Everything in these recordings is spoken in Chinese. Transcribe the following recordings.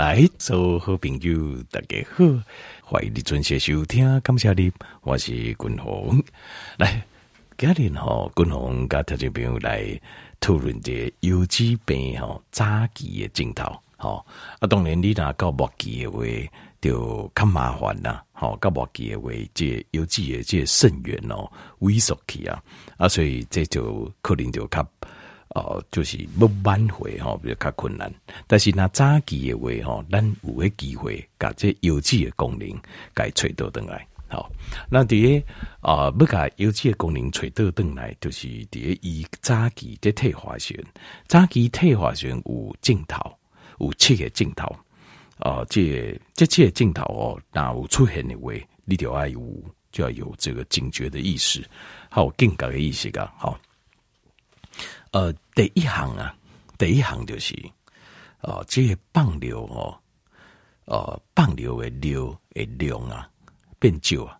来，做好朋友大家好，欢迎你准时收听，感谢你，我是君鸿。来，今天吼，君鸿甲听众朋友来讨论这游击病吼早期的镜头。吼啊，当然你若到末期的话，就较麻烦啦。吼，到末期的话，这游击的这肾源哦萎缩去啊，啊，所以这就可能就较。哦，就是要挽回吼，比较较困难。但是那早期的话吼，咱有诶机会，把这游击的功能给找到转来。好，那第一啊，要把游击的功能找到转来，就是第一以早期的退化性，早期退化性有镜头，有七个镜头。啊，这这七个镜头哦，那有出现的话，你就要有就要有这个警觉的意识，还有警觉的意识噶，好。呃，第一项啊，第一项就是，哦，这个放流哦，呃，放流的流的量啊变少啊，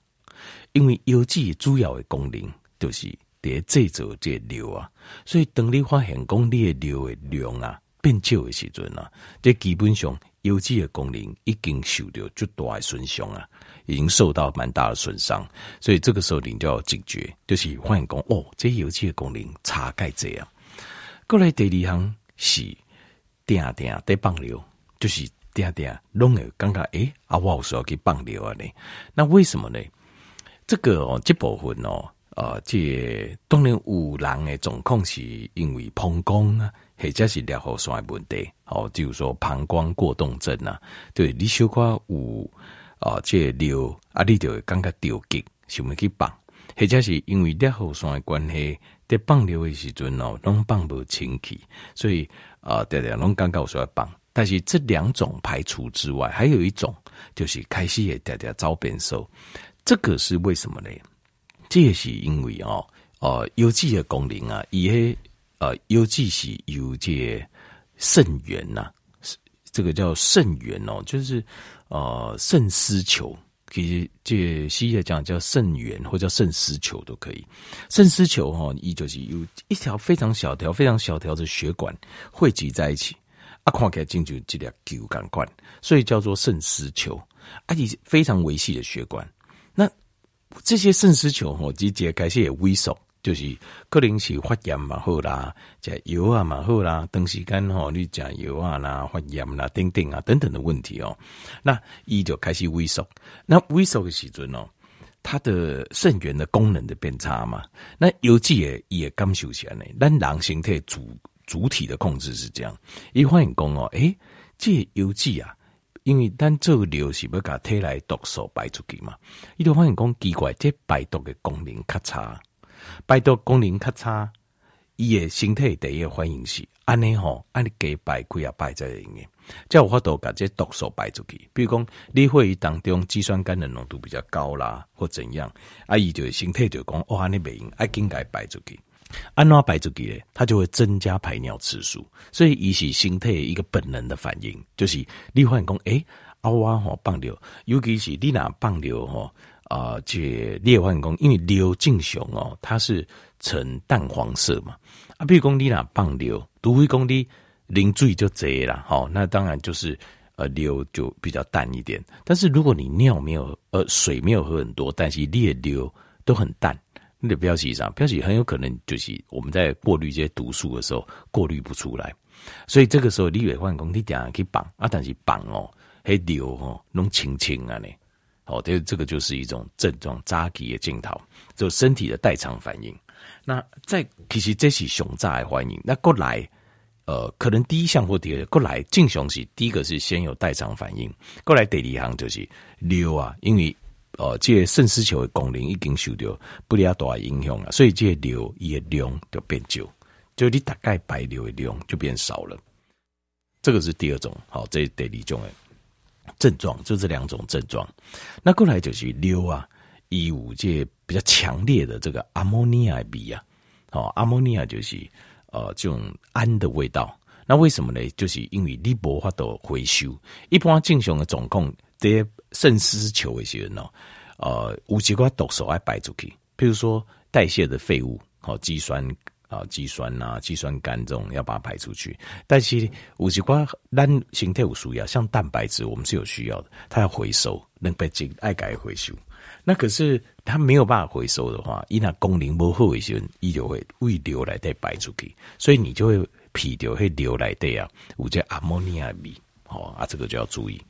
因为游击主要的功能就是在制造这个流啊，所以当你发现讲你的流的量啊变少的时阵啊，这基本上油脂的功能已经受到巨大的损伤啊，已经受到蛮大的损伤，所以这个时候你就要警觉，就是发现讲哦，这游击的功能差盖这样。过来第二项是定定在放流，就是定定拢会感觉诶，啊，我有时候去放流啊呢？那为什么呢？这个哦，这部分哦，呃，这当然有人的状况是因为膀胱啊，或者是尿后酸的问题，哦，就是说膀胱过动症啊，对，你小可有啊，这尿啊，你就会感觉着急，想要去放，或者是因为尿后酸的关系。在放流的时阵哦，拢放不清气，所以啊，对对，拢刚刚我说要放。但是这两种排除之外，还有一种就是开始也点点早变瘦，这个是为什么呢？这也是因为哦，呃，游击的功能啊，伊个呃，游击是有这肾源呐，这个叫肾源哦，就是呃肾丝球。其实这西医讲叫肾源或叫肾丝球都可以。肾丝球哈，一就是有一条非常小条、非常小条的血管汇集在一起，啊，看起来进去这条球感管，所以叫做肾丝球，而且非常维系的血管。那这些肾丝球哈，直接开始也萎缩。就是可能是发炎嘛好啦，食药啊嘛好啦，长时间吼你食药啊啦，发炎啦，等等啊等等的问题哦，那伊就开始萎缩。那萎缩的时阵哦，它的肾源的功能的变差嘛。那游击也也感受起来呢。咱人形态主主体的控制是这样。伊发现讲哦，诶，这游击啊，因为咱做流是要甲体内毒素排出去嘛，伊就发现讲奇怪，这排毒的功能较差。排毒功能较差，伊诶身体第一个反应是安尼吼，安尼加排开啊排在里面，才有法度把这毒素排出去。比如讲，你血液当中肌酸酐的浓度比较高啦，或怎样，啊，伊就身体就讲，哦，安尼袂用，爱应该排出去。安怎排出去咧，它就会增加排尿次数，所以伊是身体一个本能的反应，就是你发现讲，诶、欸，啊我吼放尿，尤其是你若放尿吼。啊，这裂换工，因为尿正常哦，它是呈淡黄色嘛。啊，比如讲你那放尿，除非讲你淋水就贼了，好，那当然就是呃尿就比较淡一点。但是如果你尿没有呃水没有喝很多，但是你的尿都很淡，你的标记上标记很有可能就是我们在过滤这些毒素的时候过滤不出来，所以这个时候你也换工，你点样去绑啊？但是绑哦，还尿哦弄清清啊呢。哦，这这个就是一种症状，早期的镜头，就身体的代偿反应。那在其实这是上早的反应。那过来，呃，可能第一项或第二过来，正常是第一个是先有代偿反应，过来第二行就是尿啊，因为呃，这个肾丝球的功能已经受到不了大的影响了，所以这个尿也量就变少，就你大概排尿的量就变少了。这个是第二种，好，这是第二种诶。症状就这两种症状，那过来就是尿啊，一五界比较强烈的这个阿莫尼亚味啊，哦，阿莫尼亚就是呃这种氨的味道。那为什么呢？就是因为你无法度回收，一般正常的状况，这些肾丝球的时候呢，呃，有几块毒素爱排出去，譬如说代谢的废物，好，肌酸啊，肌酸呐、肌酸酐这种要把它排出去。但是有些瓜咱形态有需要，像蛋白质，我们是有需要的，它要回收，能被进爱改回收。那可是它没有办法回收的话，伊那功能不好的时候，伊就会胃流来带排出去，所以你就会皮掉会流来的啊，有这阿莫尼亚味，哦啊，这个就要注意。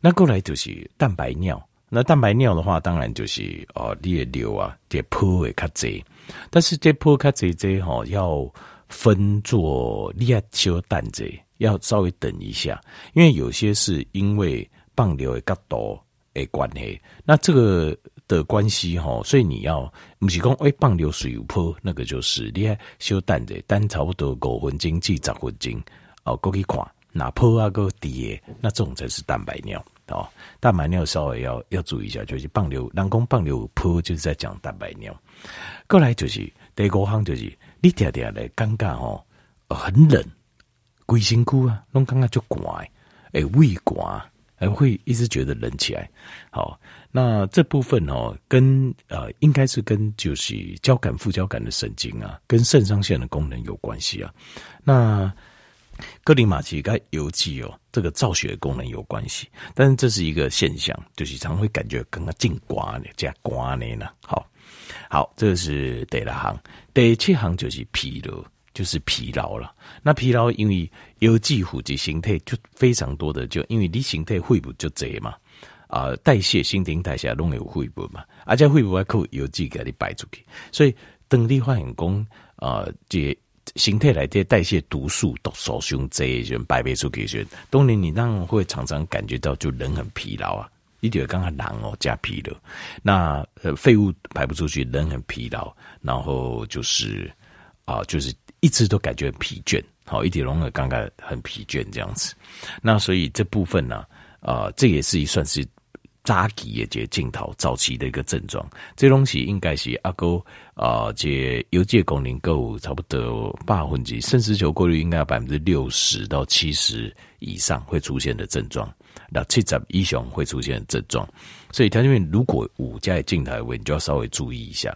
那过来就是蛋白尿，那蛋白尿的话，当然就是哦，你的流啊，这泡会较侪，但是这泡较侪侪吼，要分作你要小等者，要稍微等一下，因为有些是因为放流的角度。诶，关系，那这个的关系哈，所以你要不是讲诶，放流水有泼，那个就是你还小蛋的，蛋差不多五分钟至十分钟哦，过去看，那泼啊个底，那这种才是蛋白尿哦。蛋白尿稍微要要注意一下，就是放流，人工放流泼就是在讲蛋白尿。过来就是第五项就是你点点来尴尬哦，很冷，规身躯啊，拢感觉就寒，诶，胃寒。还会一直觉得冷起来，好，那这部分哦，跟呃，应该是跟就是交感副交感的神经啊，跟肾上腺的功能有关系啊。那格林马奇跟油剂哦，这个造血功能有关系，但是这是一个现象，就是常会感觉更加进刮呢，加刮呢呢。好，好，这个是第六行，第七行就是疲劳。就是疲劳了，那疲劳因为有机负责形态就非常多的，就因为你形态会不就这嘛，啊、代谢新陈代谢拢有会不嘛，而且会不会靠有机给你摆出去，所以当你发现讲啊，这形态来的代谢毒素毒素胸这一些排不出去时，当然你当然会常常感觉到就人很疲劳啊，你觉得刚刚冷哦加疲劳，那呃废物排不出去，人很疲劳，然后就是啊、就是。一直都感觉很疲倦，好，一点龙的刚刚很疲倦这样子，那所以这部分呢，啊、呃，这也是一算是早期的这镜头早期的一个症状。这东西应该是阿哥啊，这有这功能够差不多八分之肾丝球过滤应该有百分之六十到七十以上会出现的症状，那七十以上会出现的症状。所以他因为如果五加镜头，你就要稍微注意一下。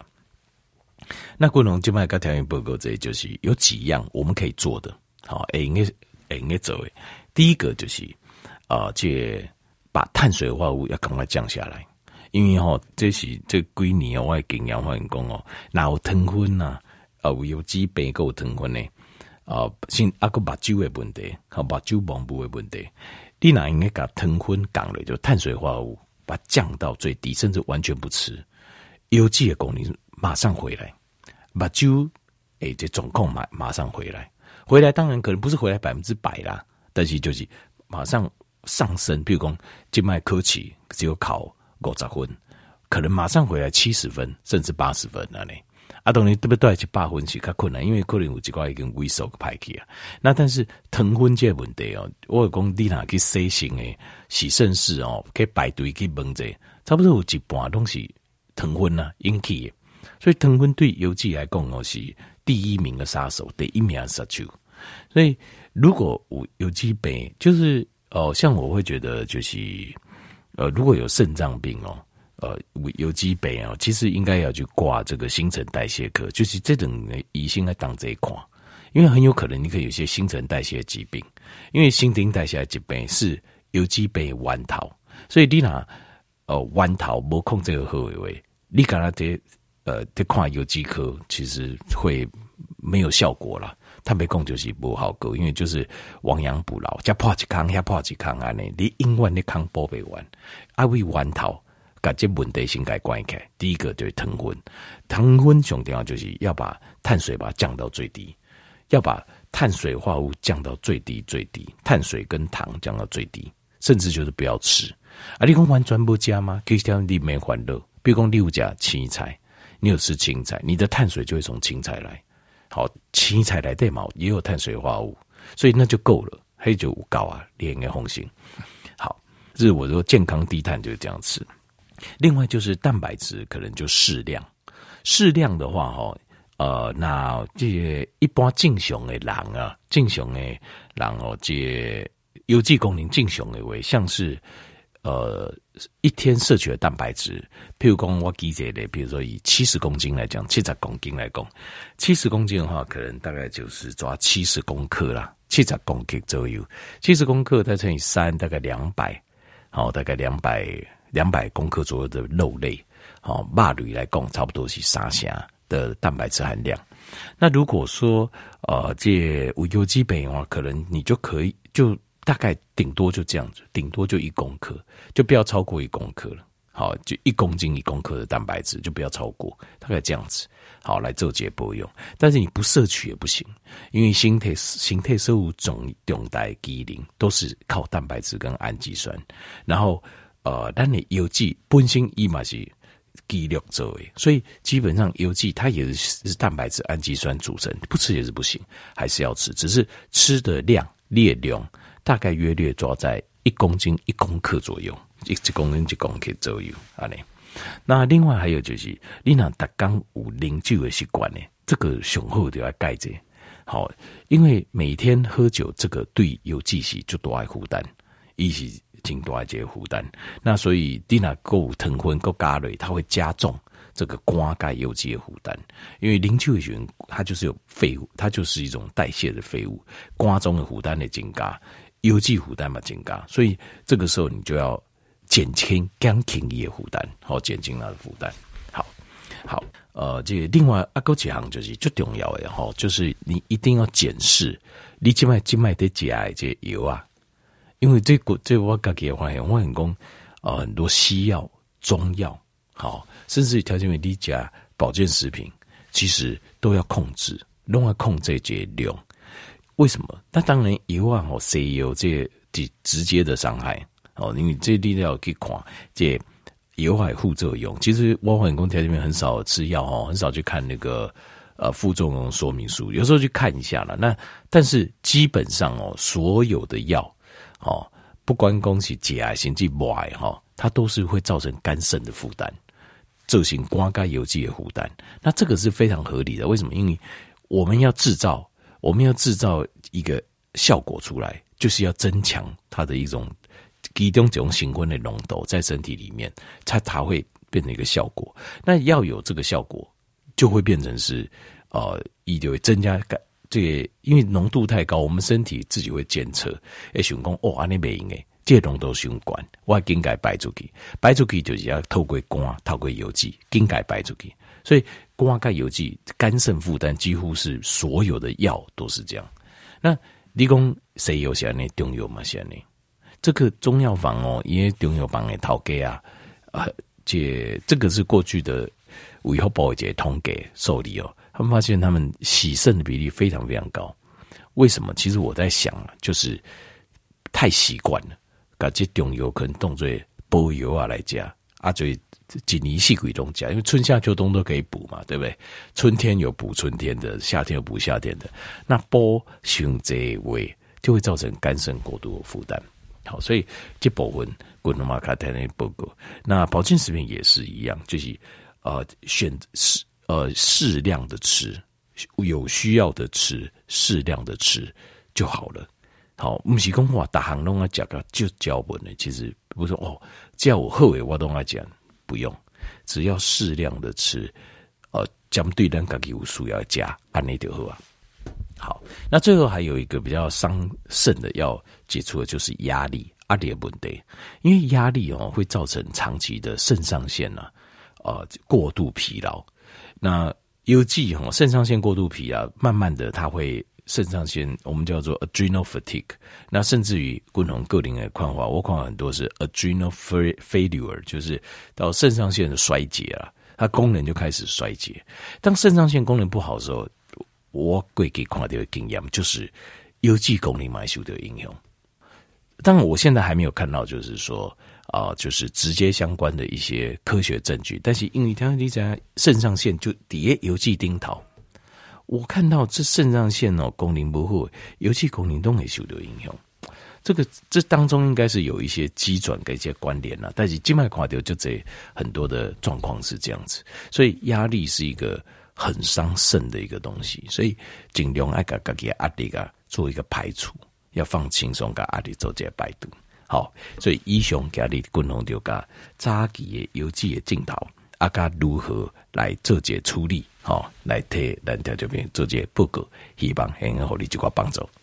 那滚龙静脉跟条件报告，这就是有几样我们可以做的。好，应该应该做的。第一个就是啊，这把碳水化合物要赶快降下来，因为哈，这是这几年哦，我经验发现讲哦，哪有糖分呐？啊，有几倍够糖分呢？啊，先阿个目睭的问题，好，目睭盲目的问题，你哪应该把糖分降了，就碳水化合物把它降到最低，甚至完全不吃，有机的功能马上回来。把酒诶，这状况马马上回来，回来当然可能不是回来百分之百啦，但是就是马上上升。比如讲，静脉科期只有考五十分，可能马上回来七十分，甚至八十分了呢。啊，当然对不对？去八分是较困难，因为可能有几块已经萎缩个排气啊。那但是糖分这个问题哦，我讲你哪去洗肾诶，洗肾室哦，去排队去问者，差不多有一半东西糖分呐引起的。所以糖分对油剂来讲哦，是第一名的杀手，第一名的杀手。所以如果我有机杯，就是哦，像我会觉得就是呃，如果有肾脏病哦，呃，有机杯哦，其实应该要去挂这个新陈代谢科，就是这种医生来当这一块，因为很有可能你可以有些新陈代谢疾病，因为新陈代谢疾病是有机杯弯头，所以你拿呃弯头无控这个后位，你敢那这。呃，这块有机科其实会没有效果了。他没讲就是不好搞，因为就是亡羊补牢，加破几康，加破几康啊！呢，你永远的康补不完，阿为完头，把这问题先该关开。第一个就是糖分，糖分重点就是要把碳水把它降到最低，要把碳水化合物降到最低最低，碳水跟糖降到最低，甚至就是不要吃。啊，你讲完全不加吗？可以叫你没欢乐，比如讲六加青菜。你有吃青菜，你的碳水就会从青菜来。好，青菜来对嘛，也有碳水化合物，所以那就够了。黑酒五高啊，连个红心。好，这是我说健康低碳就是这样吃。另外就是蛋白质可能就适量，适量的话哈，呃，那这些一般正常的人啊，正常的人哦，这有机功能正常的为像是呃一天摄取的蛋白质，譬如讲我记者的，比如说以七十公斤来讲，七十公斤来讲，七十公斤的话，可能大概就是抓七十公克啦，七十公克左右，七十公克再乘以三，大概两百，好，大概两百两百公克左右的肉类，好，肉类来讲，差不多是三成的蛋白质含量。那如果说呃这无有机肥的话，可能你就可以就。大概顶多就这样子，顶多就一公克，就不要超过一公克了。好，就一公斤一公克的蛋白质就不要超过，大概这样子。好，来做解剖用，但是你不摄取也不行，因为形态形态生物总用带机灵都是靠蛋白质跟氨基酸。然后呃，但你有机本身伊嘛是肌肉做的，所以基本上有机它也是是蛋白质、氨基酸组成，不吃也是不行，还是要吃，只是吃的量列量。大概约略抓在一公斤一公克左右，一公斤一公克左右啊。那另外还有就是，你那达刚有饮酒的习惯呢，这个雄厚就要盖着。好，因为每天喝酒，这个对有机是就多爱负担，一起挺多爱这负担。那所以你那够糖分够咖喱，它会加重这个肝钙有机的负担。因为零酒的人，它就是有废物，它就是一种代谢的废物，肝中的负担的增加。有机负担嘛增加，所以这个时候你就要减轻肝体液负担，好减轻他的负担。好，好，呃，这个、另外阿哥几行就是最重要的哈，就是你一定要检视你静脉静脉的加这油啊，因为这个这、我自己发现，我很讲呃很多西药、中药，好，甚至于条件为你加保健食品，其实都要控制，另外控制这量。为什么？那当然油啊，哦，石油这直直接的伤害哦，因为这力量去看这有害副作用。其实我很公台这边很少吃药哦，很少去看那个呃副作用说明书，有时候去看一下了。那但是基本上哦，所有的药哦，不管恭喜解癌、心悸、外哈，它都是会造成肝肾的负担，造成肝钙有机的负担。那这个是非常合理的。为什么？因为我们要制造。我们要制造一个效果出来，就是要增强它的一种其中这种兴奋的浓度在身体里面，它才会变成一个效果。那要有这个效果，就会变成是呃，一就会增加感这个，因为浓度太高，我们身体自己会监测，哎，想讲哦，安尼没用诶，这浓度相关，我应该排出去，排出去就是要透过肝，透过油脂，应该排出去，所以。瓜钙有机肝肾负担几乎是所有的药都是这样。那你讲谁有些呢？中药嘛，些呢？这个中药房哦，因为中药房的头家啊，啊，这这个是过去的卫福部的统计受理哦，他们发现他们洗肾的比例非常非常高。为什么？其实我在想啊，就是太习惯了，把这中药可能当作补药啊来加啊，就。几年四季都加，因为春夏秋冬都可以补嘛，对不对？春天有补春天的，夏天有补夏天的。那补胸这一位就会造成肝肾过度的负担。好，所以这部分滚龙马卡太那报告，那保健食品也是一样，就是呃选适呃适量的吃，有需要的吃，适量的吃就好了。好，不是讲话大行拢要讲个就教本的，其实不是哦，叫我后尾我都爱讲。不用，只要适量的吃，呃，针对咱家己有需要加，安尼就好啊。好，那最后还有一个比较伤肾的要解除的就是压力，阿迪问题，因为压力哦会造成长期的肾上腺呢，呃，过度疲劳。那有机哈，肾上腺过度疲劳，慢慢的它会。肾上腺我们叫做 adrenal fatigue，那甚至于共同个人的看法，我看很多是 adrenal failure，就是到肾上腺的衰竭啊，它功能就开始衰竭。当肾上腺功能不好的时候，我会给看到的经验就是有机功能蛮受的应用。当然，我现在还没有看到，就是说啊、就是直接相关的一些科学证据。但是因为它你在肾上腺就底下有机丁桃。我看到这肾上腺哦功能不好，尤其功能都会受到影响。这个这当中应该是有一些机转跟一些关联了，但是静脉垮掉就这很多的状况是这样子，所以压力是一个很伤肾的一个东西，所以尽量爱给自己压力啊做一个排除，要放轻松，给压力做这些排毒。好，所以以上今日军宏就甲早期的邮寄的镜头，啊，甲如何来做这处理，好，来替咱条这边做这报告，希望很好你一个帮助。